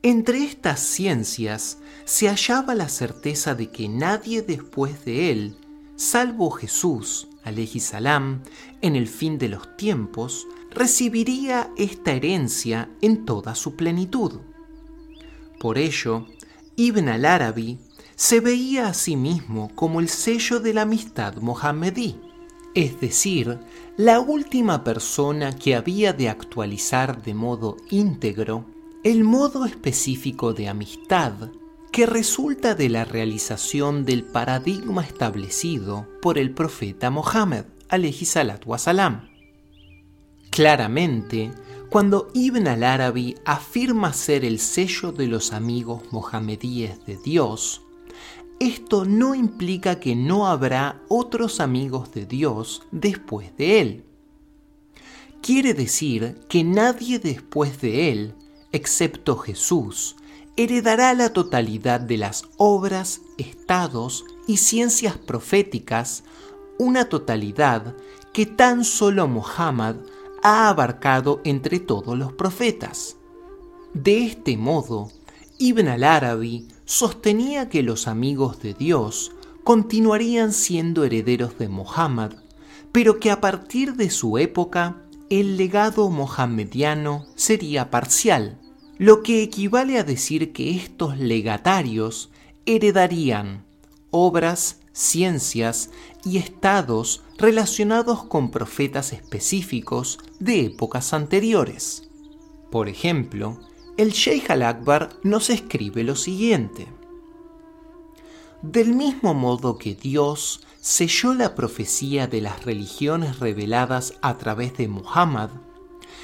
Entre estas ciencias se hallaba la certeza de que nadie después de él, salvo Jesús, salam, en el fin de los tiempos, recibiría esta herencia en toda su plenitud. Por ello, Ibn al-Arabi se veía a sí mismo como el sello de la amistad mohamedí, es decir, la última persona que había de actualizar de modo íntegro el modo específico de amistad que resulta de la realización del paradigma establecido por el profeta Mohammed, salam. Claramente, cuando Ibn al-Arabi afirma ser el sello de los amigos mohamedíes de Dios, esto no implica que no habrá otros amigos de Dios después de él. Quiere decir que nadie después de él, excepto Jesús, heredará la totalidad de las obras, estados y ciencias proféticas, una totalidad que tan solo Muhammad ha abarcado entre todos los profetas. De este modo, Ibn al-Arabi sostenía que los amigos de Dios continuarían siendo herederos de Muhammad, pero que a partir de su época el legado mohammediano sería parcial, lo que equivale a decir que estos legatarios heredarían obras, ciencias y estados relacionados con profetas específicos de épocas anteriores. Por ejemplo, el Sheikh al-Akbar nos escribe lo siguiente. Del mismo modo que Dios selló la profecía de las religiones reveladas a través de Muhammad,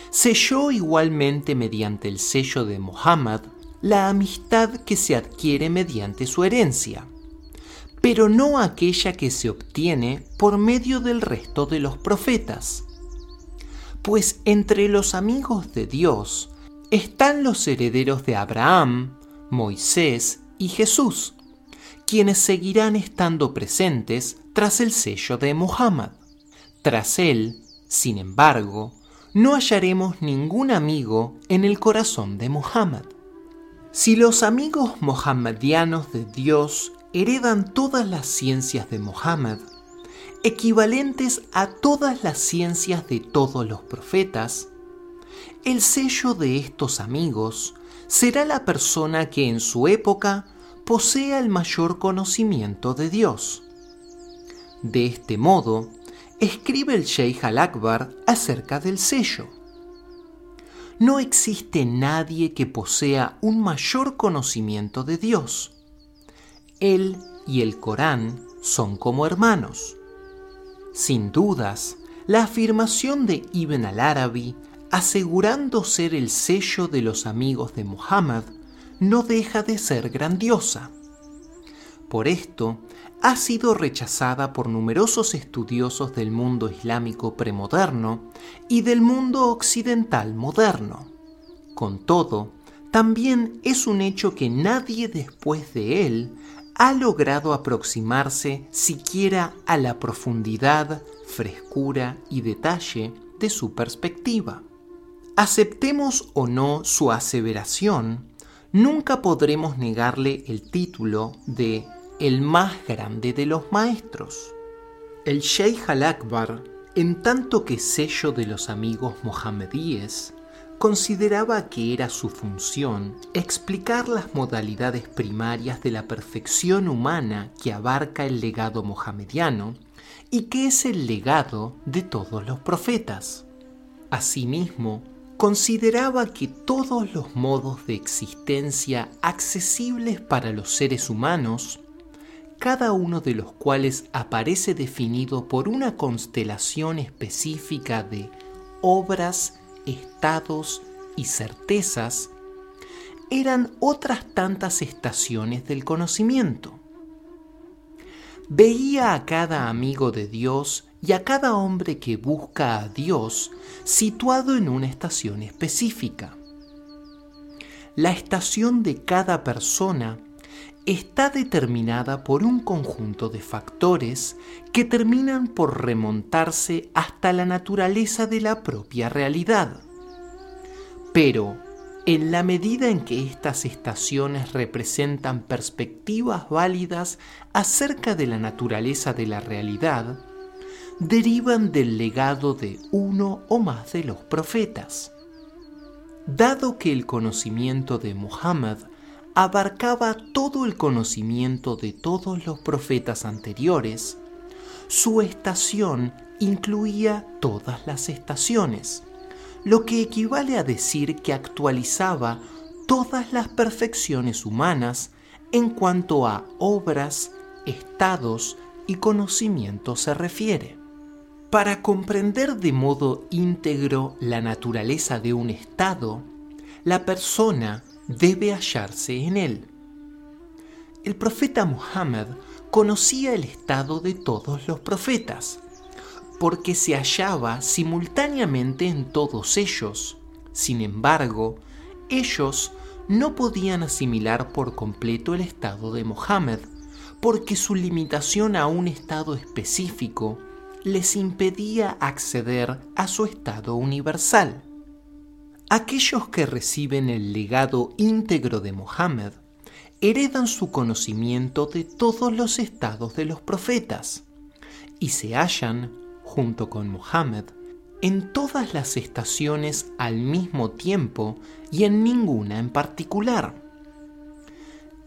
selló igualmente mediante el sello de Muhammad la amistad que se adquiere mediante su herencia, pero no aquella que se obtiene por medio del resto de los profetas. Pues entre los amigos de Dios están los herederos de Abraham, Moisés y Jesús, quienes seguirán estando presentes tras el sello de Muhammad. Tras él, sin embargo, no hallaremos ningún amigo en el corazón de Muhammad. Si los amigos mohammadianos de Dios heredan todas las ciencias de Muhammad, equivalentes a todas las ciencias de todos los profetas, el sello de estos amigos será la persona que en su época posea el mayor conocimiento de Dios. De este modo, escribe el Sheikh al-Akbar acerca del sello. No existe nadie que posea un mayor conocimiento de Dios. Él y el Corán son como hermanos. Sin dudas, la afirmación de Ibn al-Arabi asegurando ser el sello de los amigos de Muhammad, no deja de ser grandiosa. Por esto, ha sido rechazada por numerosos estudiosos del mundo islámico premoderno y del mundo occidental moderno. Con todo, también es un hecho que nadie después de él ha logrado aproximarse siquiera a la profundidad, frescura y detalle de su perspectiva. Aceptemos o no su aseveración, nunca podremos negarle el título de el más grande de los maestros. El Sheikh al-Akbar, en tanto que sello de los amigos mohamedíes, consideraba que era su función explicar las modalidades primarias de la perfección humana que abarca el legado mohamediano y que es el legado de todos los profetas. Asimismo, consideraba que todos los modos de existencia accesibles para los seres humanos, cada uno de los cuales aparece definido por una constelación específica de obras, estados y certezas, eran otras tantas estaciones del conocimiento. Veía a cada amigo de Dios y a cada hombre que busca a Dios situado en una estación específica. La estación de cada persona está determinada por un conjunto de factores que terminan por remontarse hasta la naturaleza de la propia realidad. Pero, en la medida en que estas estaciones representan perspectivas válidas acerca de la naturaleza de la realidad, derivan del legado de uno o más de los profetas. Dado que el conocimiento de Muhammad abarcaba todo el conocimiento de todos los profetas anteriores, su estación incluía todas las estaciones, lo que equivale a decir que actualizaba todas las perfecciones humanas en cuanto a obras, estados y conocimientos se refiere. Para comprender de modo íntegro la naturaleza de un estado, la persona debe hallarse en él. El profeta Muhammad conocía el estado de todos los profetas, porque se hallaba simultáneamente en todos ellos. Sin embargo, ellos no podían asimilar por completo el estado de Mohammed, porque su limitación a un estado específico les impedía acceder a su estado universal. Aquellos que reciben el legado íntegro de Mohammed heredan su conocimiento de todos los estados de los profetas y se hallan, junto con Mohammed, en todas las estaciones al mismo tiempo y en ninguna en particular.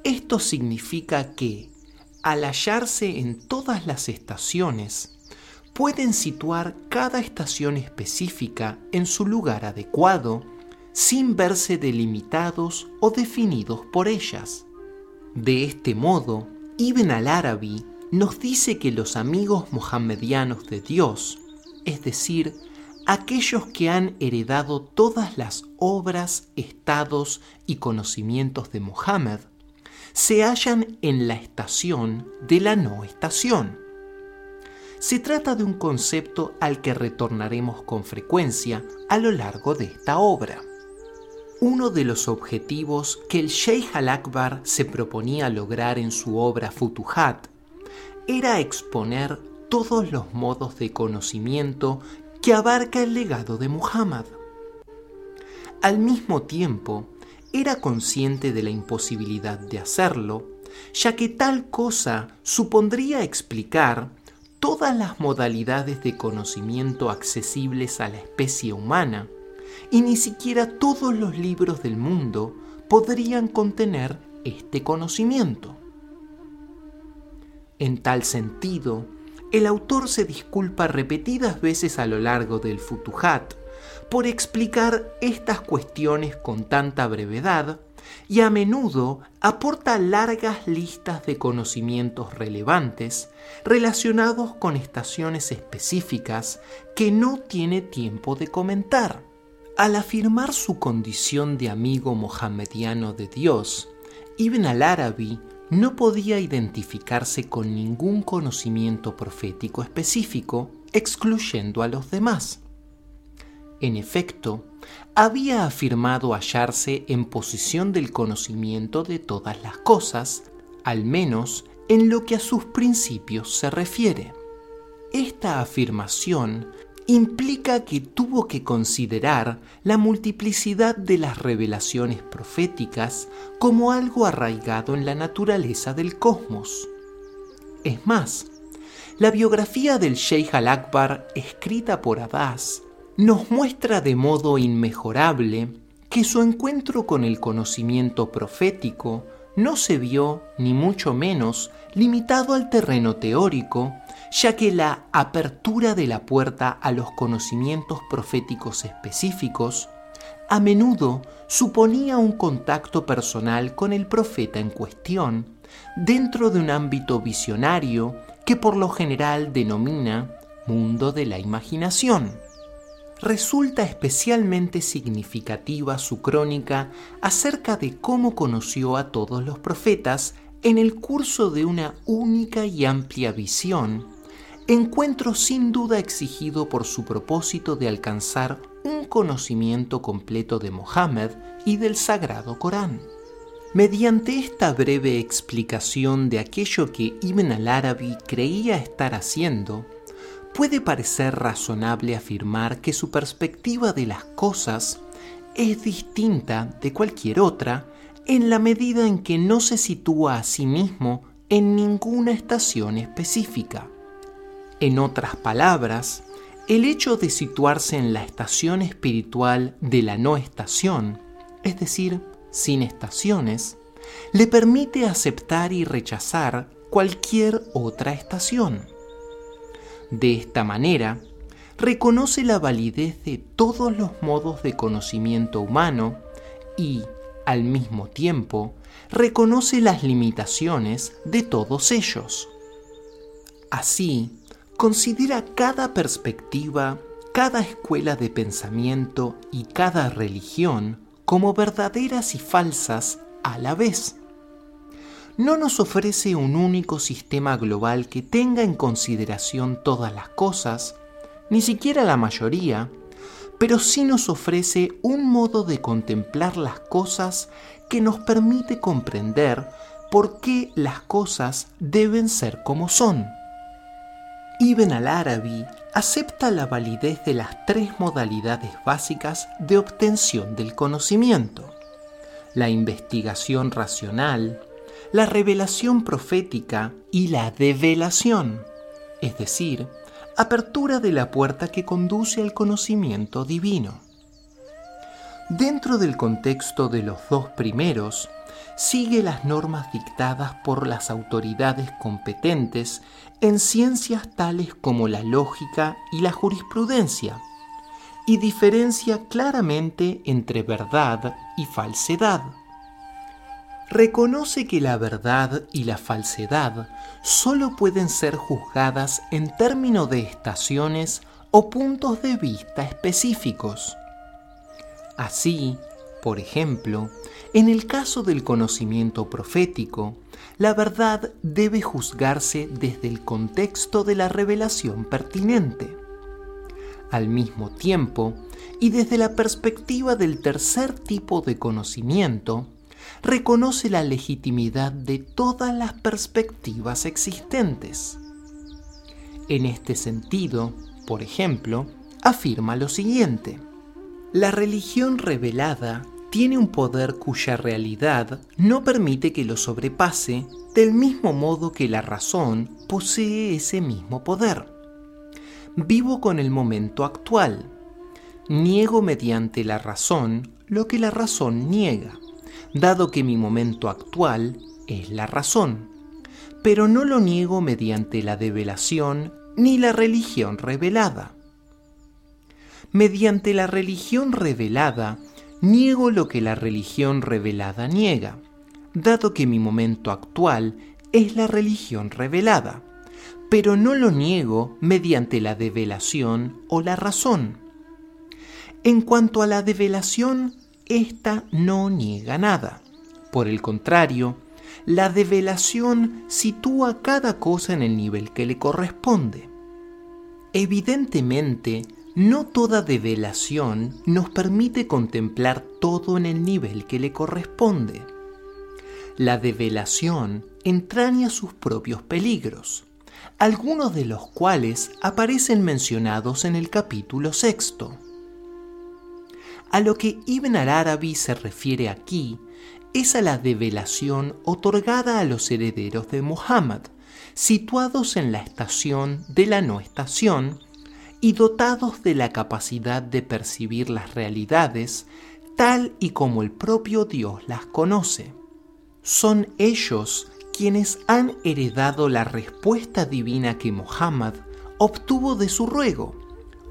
Esto significa que, al hallarse en todas las estaciones, pueden situar cada estación específica en su lugar adecuado sin verse delimitados o definidos por ellas. De este modo, Ibn al-Arabi nos dice que los amigos mohammedianos de Dios, es decir, aquellos que han heredado todas las obras, estados y conocimientos de Mohammed, se hallan en la estación de la no estación. Se trata de un concepto al que retornaremos con frecuencia a lo largo de esta obra. Uno de los objetivos que el Sheikh al-Akbar se proponía lograr en su obra Futuhat era exponer todos los modos de conocimiento que abarca el legado de Muhammad. Al mismo tiempo, era consciente de la imposibilidad de hacerlo, ya que tal cosa supondría explicar todas las modalidades de conocimiento accesibles a la especie humana, y ni siquiera todos los libros del mundo podrían contener este conocimiento. En tal sentido, el autor se disculpa repetidas veces a lo largo del Futuhat por explicar estas cuestiones con tanta brevedad y a menudo aporta largas listas de conocimientos relevantes relacionados con estaciones específicas que no tiene tiempo de comentar. Al afirmar su condición de amigo mohammediano de Dios, Ibn al-Arabi no podía identificarse con ningún conocimiento profético específico, excluyendo a los demás. En efecto, había afirmado hallarse en posición del conocimiento de todas las cosas, al menos en lo que a sus principios se refiere. Esta afirmación implica que tuvo que considerar la multiplicidad de las revelaciones proféticas como algo arraigado en la naturaleza del cosmos. Es más, la biografía del Sheikh al-Akbar escrita por Abbas nos muestra de modo inmejorable que su encuentro con el conocimiento profético no se vio, ni mucho menos, limitado al terreno teórico, ya que la apertura de la puerta a los conocimientos proféticos específicos a menudo suponía un contacto personal con el profeta en cuestión dentro de un ámbito visionario que por lo general denomina mundo de la imaginación. Resulta especialmente significativa su crónica acerca de cómo conoció a todos los profetas en el curso de una única y amplia visión encuentro sin duda exigido por su propósito de alcanzar un conocimiento completo de Mohammed y del Sagrado Corán. Mediante esta breve explicación de aquello que Ibn al-Arabi creía estar haciendo, puede parecer razonable afirmar que su perspectiva de las cosas es distinta de cualquier otra en la medida en que no se sitúa a sí mismo en ninguna estación específica. En otras palabras, el hecho de situarse en la estación espiritual de la no estación, es decir, sin estaciones, le permite aceptar y rechazar cualquier otra estación. De esta manera, reconoce la validez de todos los modos de conocimiento humano y, al mismo tiempo, reconoce las limitaciones de todos ellos. Así, considera cada perspectiva, cada escuela de pensamiento y cada religión como verdaderas y falsas a la vez. No nos ofrece un único sistema global que tenga en consideración todas las cosas, ni siquiera la mayoría, pero sí nos ofrece un modo de contemplar las cosas que nos permite comprender por qué las cosas deben ser como son. Ibn al-Arabi acepta la validez de las tres modalidades básicas de obtención del conocimiento, la investigación racional, la revelación profética y la develación, es decir, apertura de la puerta que conduce al conocimiento divino. Dentro del contexto de los dos primeros, sigue las normas dictadas por las autoridades competentes en ciencias tales como la lógica y la jurisprudencia, y diferencia claramente entre verdad y falsedad. Reconoce que la verdad y la falsedad solo pueden ser juzgadas en términos de estaciones o puntos de vista específicos. Así, por ejemplo, en el caso del conocimiento profético, la verdad debe juzgarse desde el contexto de la revelación pertinente. Al mismo tiempo, y desde la perspectiva del tercer tipo de conocimiento, reconoce la legitimidad de todas las perspectivas existentes. En este sentido, por ejemplo, afirma lo siguiente. La religión revelada tiene un poder cuya realidad no permite que lo sobrepase del mismo modo que la razón posee ese mismo poder. Vivo con el momento actual. Niego mediante la razón lo que la razón niega, dado que mi momento actual es la razón, pero no lo niego mediante la develación ni la religión revelada. Mediante la religión revelada, niego lo que la religión revelada niega, dado que mi momento actual es la religión revelada, pero no lo niego mediante la develación o la razón. En cuanto a la develación, ésta no niega nada. Por el contrario, la develación sitúa cada cosa en el nivel que le corresponde. Evidentemente, no toda develación nos permite contemplar todo en el nivel que le corresponde. La develación entraña sus propios peligros, algunos de los cuales aparecen mencionados en el capítulo sexto. A lo que Ibn al-Arabi se refiere aquí es a la develación otorgada a los herederos de Muhammad, situados en la estación de la no estación, y dotados de la capacidad de percibir las realidades tal y como el propio Dios las conoce. Son ellos quienes han heredado la respuesta divina que Mohammed obtuvo de su ruego.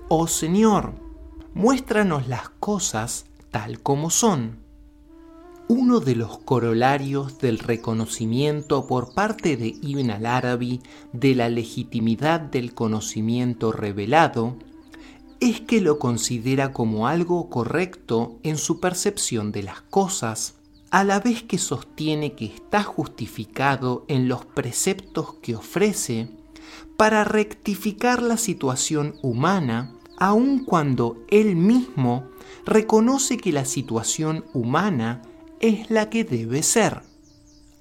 Oh Señor, muéstranos las cosas tal como son. Uno de los corolarios del reconocimiento por parte de Ibn al-Arabi de la legitimidad del conocimiento revelado es que lo considera como algo correcto en su percepción de las cosas, a la vez que sostiene que está justificado en los preceptos que ofrece para rectificar la situación humana, aun cuando él mismo reconoce que la situación humana es la que debe ser.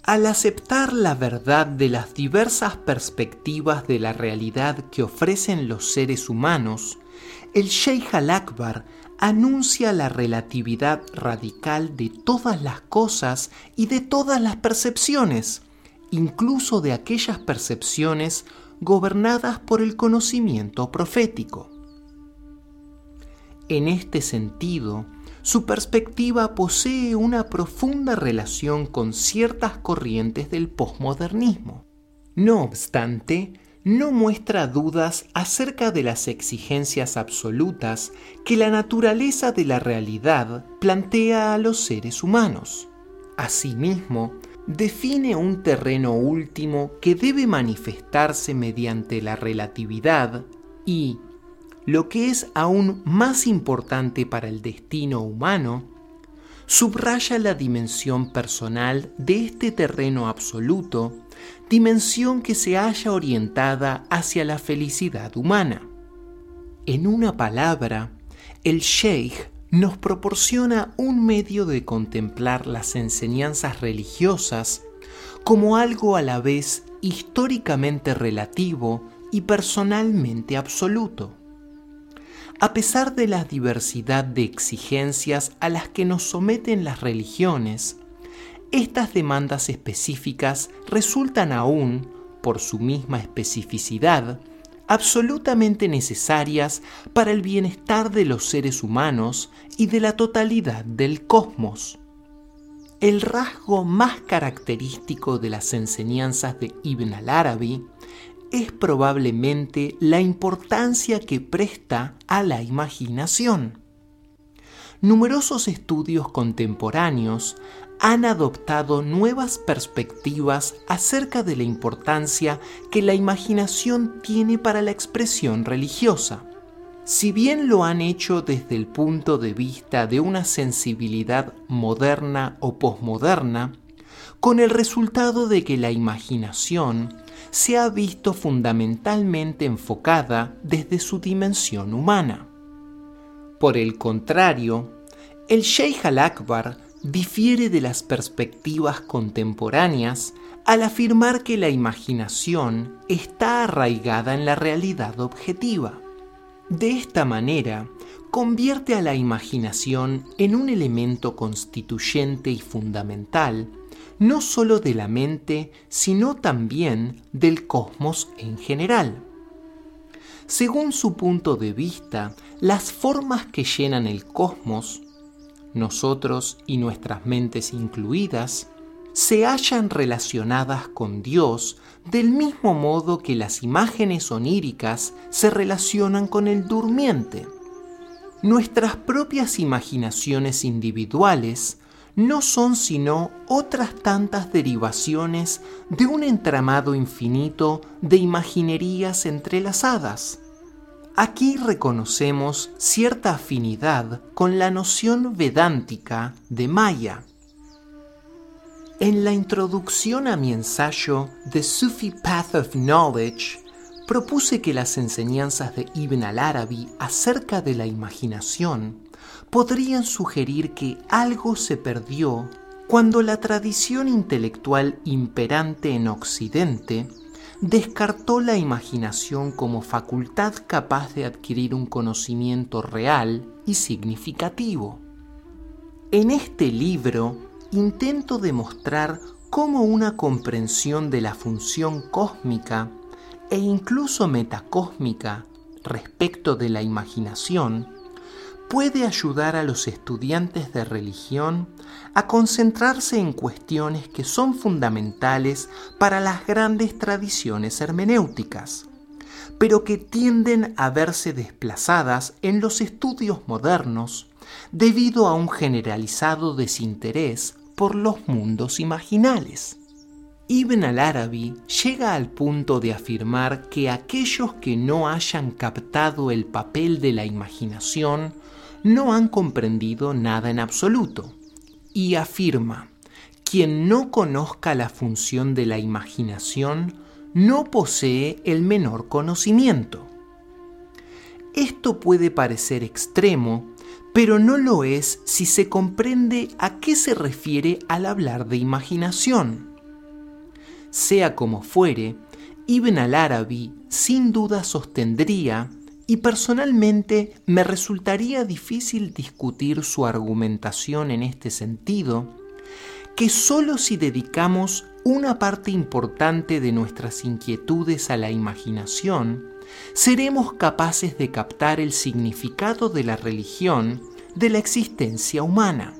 Al aceptar la verdad de las diversas perspectivas de la realidad que ofrecen los seres humanos, el Sheikh al-Akbar anuncia la relatividad radical de todas las cosas y de todas las percepciones, incluso de aquellas percepciones gobernadas por el conocimiento profético. En este sentido, su perspectiva posee una profunda relación con ciertas corrientes del posmodernismo. No obstante, no muestra dudas acerca de las exigencias absolutas que la naturaleza de la realidad plantea a los seres humanos. Asimismo, define un terreno último que debe manifestarse mediante la relatividad y, lo que es aún más importante para el destino humano, subraya la dimensión personal de este terreno absoluto, dimensión que se halla orientada hacia la felicidad humana. En una palabra, el Sheikh nos proporciona un medio de contemplar las enseñanzas religiosas como algo a la vez históricamente relativo y personalmente absoluto. A pesar de la diversidad de exigencias a las que nos someten las religiones, estas demandas específicas resultan aún, por su misma especificidad, absolutamente necesarias para el bienestar de los seres humanos y de la totalidad del cosmos. El rasgo más característico de las enseñanzas de Ibn al-Arabi es probablemente la importancia que presta a la imaginación. Numerosos estudios contemporáneos han adoptado nuevas perspectivas acerca de la importancia que la imaginación tiene para la expresión religiosa. Si bien lo han hecho desde el punto de vista de una sensibilidad moderna o posmoderna, con el resultado de que la imaginación se ha visto fundamentalmente enfocada desde su dimensión humana. Por el contrario, el Sheikh al-Akbar difiere de las perspectivas contemporáneas al afirmar que la imaginación está arraigada en la realidad objetiva. De esta manera, convierte a la imaginación en un elemento constituyente y fundamental, no sólo de la mente, sino también del cosmos en general. Según su punto de vista, las formas que llenan el cosmos nosotros y nuestras mentes incluidas, se hallan relacionadas con Dios del mismo modo que las imágenes oníricas se relacionan con el durmiente. Nuestras propias imaginaciones individuales no son sino otras tantas derivaciones de un entramado infinito de imaginerías entrelazadas. Aquí reconocemos cierta afinidad con la noción vedántica de Maya. En la introducción a mi ensayo The Sufi Path of Knowledge, propuse que las enseñanzas de Ibn al-Arabi acerca de la imaginación podrían sugerir que algo se perdió cuando la tradición intelectual imperante en Occidente descartó la imaginación como facultad capaz de adquirir un conocimiento real y significativo. En este libro intento demostrar cómo una comprensión de la función cósmica e incluso metacósmica respecto de la imaginación puede ayudar a los estudiantes de religión a concentrarse en cuestiones que son fundamentales para las grandes tradiciones hermenéuticas, pero que tienden a verse desplazadas en los estudios modernos debido a un generalizado desinterés por los mundos imaginales. Ibn al-Arabi llega al punto de afirmar que aquellos que no hayan captado el papel de la imaginación no han comprendido nada en absoluto y afirma, quien no conozca la función de la imaginación no posee el menor conocimiento. Esto puede parecer extremo, pero no lo es si se comprende a qué se refiere al hablar de imaginación. Sea como fuere, Ibn al-Arabi sin duda sostendría y personalmente me resultaría difícil discutir su argumentación en este sentido, que solo si dedicamos una parte importante de nuestras inquietudes a la imaginación, seremos capaces de captar el significado de la religión de la existencia humana.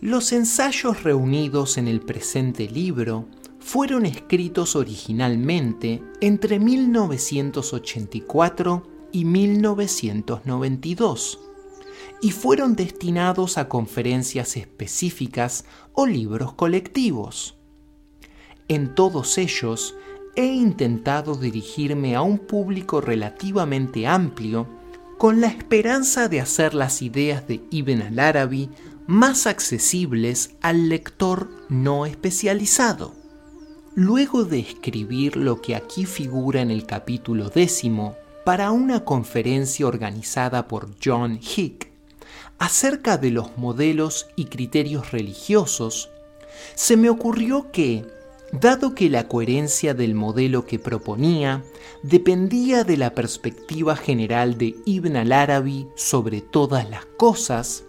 Los ensayos reunidos en el presente libro fueron escritos originalmente entre 1984 y 1992 y fueron destinados a conferencias específicas o libros colectivos. En todos ellos he intentado dirigirme a un público relativamente amplio con la esperanza de hacer las ideas de Ibn al-Arabi más accesibles al lector no especializado. Luego de escribir lo que aquí figura en el capítulo décimo para una conferencia organizada por John Hick acerca de los modelos y criterios religiosos, se me ocurrió que, dado que la coherencia del modelo que proponía dependía de la perspectiva general de Ibn al-Arabi sobre todas las cosas,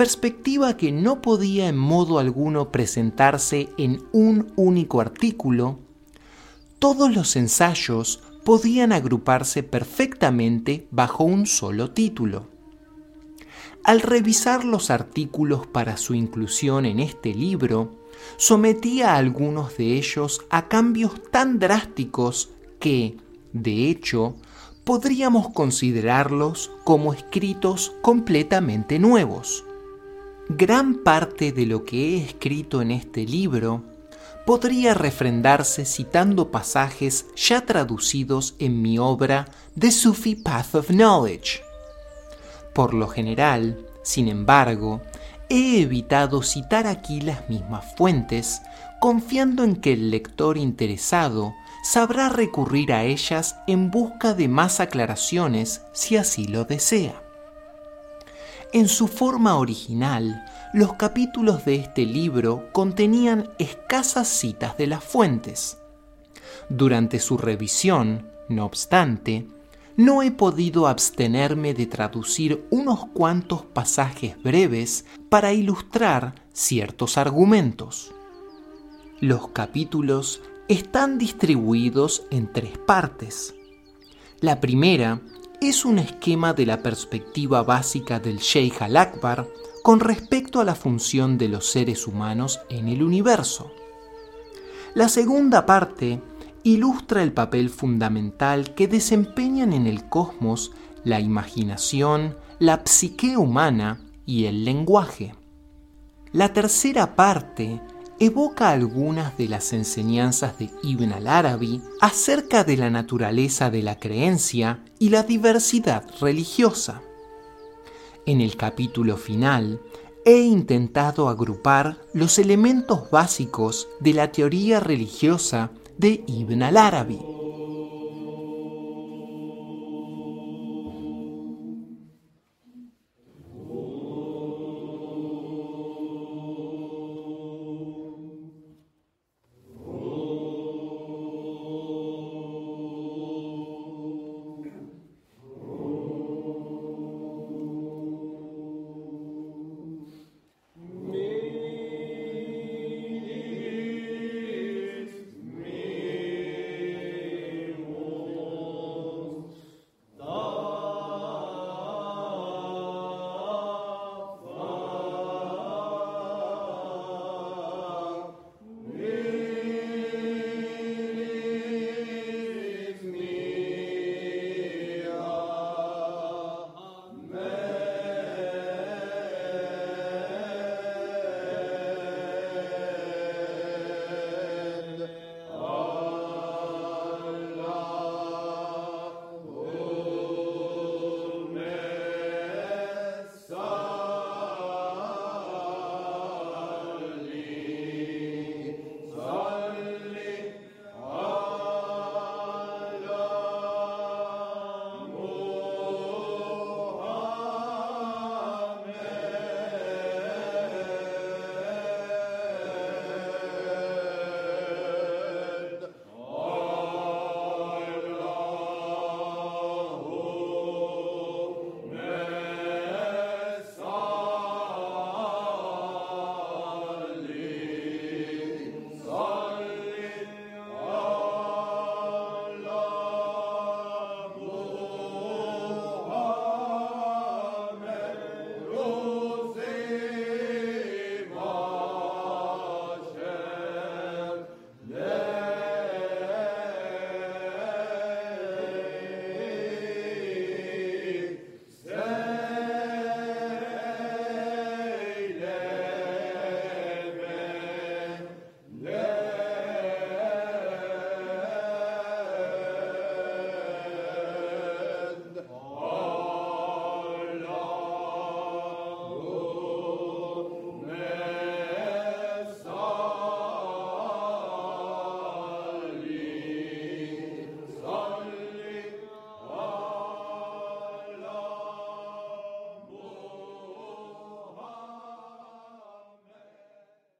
perspectiva que no podía en modo alguno presentarse en un único artículo, todos los ensayos podían agruparse perfectamente bajo un solo título. Al revisar los artículos para su inclusión en este libro, sometía a algunos de ellos a cambios tan drásticos que, de hecho, podríamos considerarlos como escritos completamente nuevos. Gran parte de lo que he escrito en este libro podría refrendarse citando pasajes ya traducidos en mi obra The Sufi Path of Knowledge. Por lo general, sin embargo, he evitado citar aquí las mismas fuentes, confiando en que el lector interesado sabrá recurrir a ellas en busca de más aclaraciones si así lo desea. En su forma original, los capítulos de este libro contenían escasas citas de las fuentes. Durante su revisión, no obstante, no he podido abstenerme de traducir unos cuantos pasajes breves para ilustrar ciertos argumentos. Los capítulos están distribuidos en tres partes. La primera es un esquema de la perspectiva básica del Sheikh al-Akbar con respecto a la función de los seres humanos en el universo. La segunda parte ilustra el papel fundamental que desempeñan en el cosmos la imaginación, la psique humana y el lenguaje. La tercera parte evoca algunas de las enseñanzas de Ibn al-Arabi acerca de la naturaleza de la creencia y la diversidad religiosa. En el capítulo final, he intentado agrupar los elementos básicos de la teoría religiosa de Ibn al-Arabi.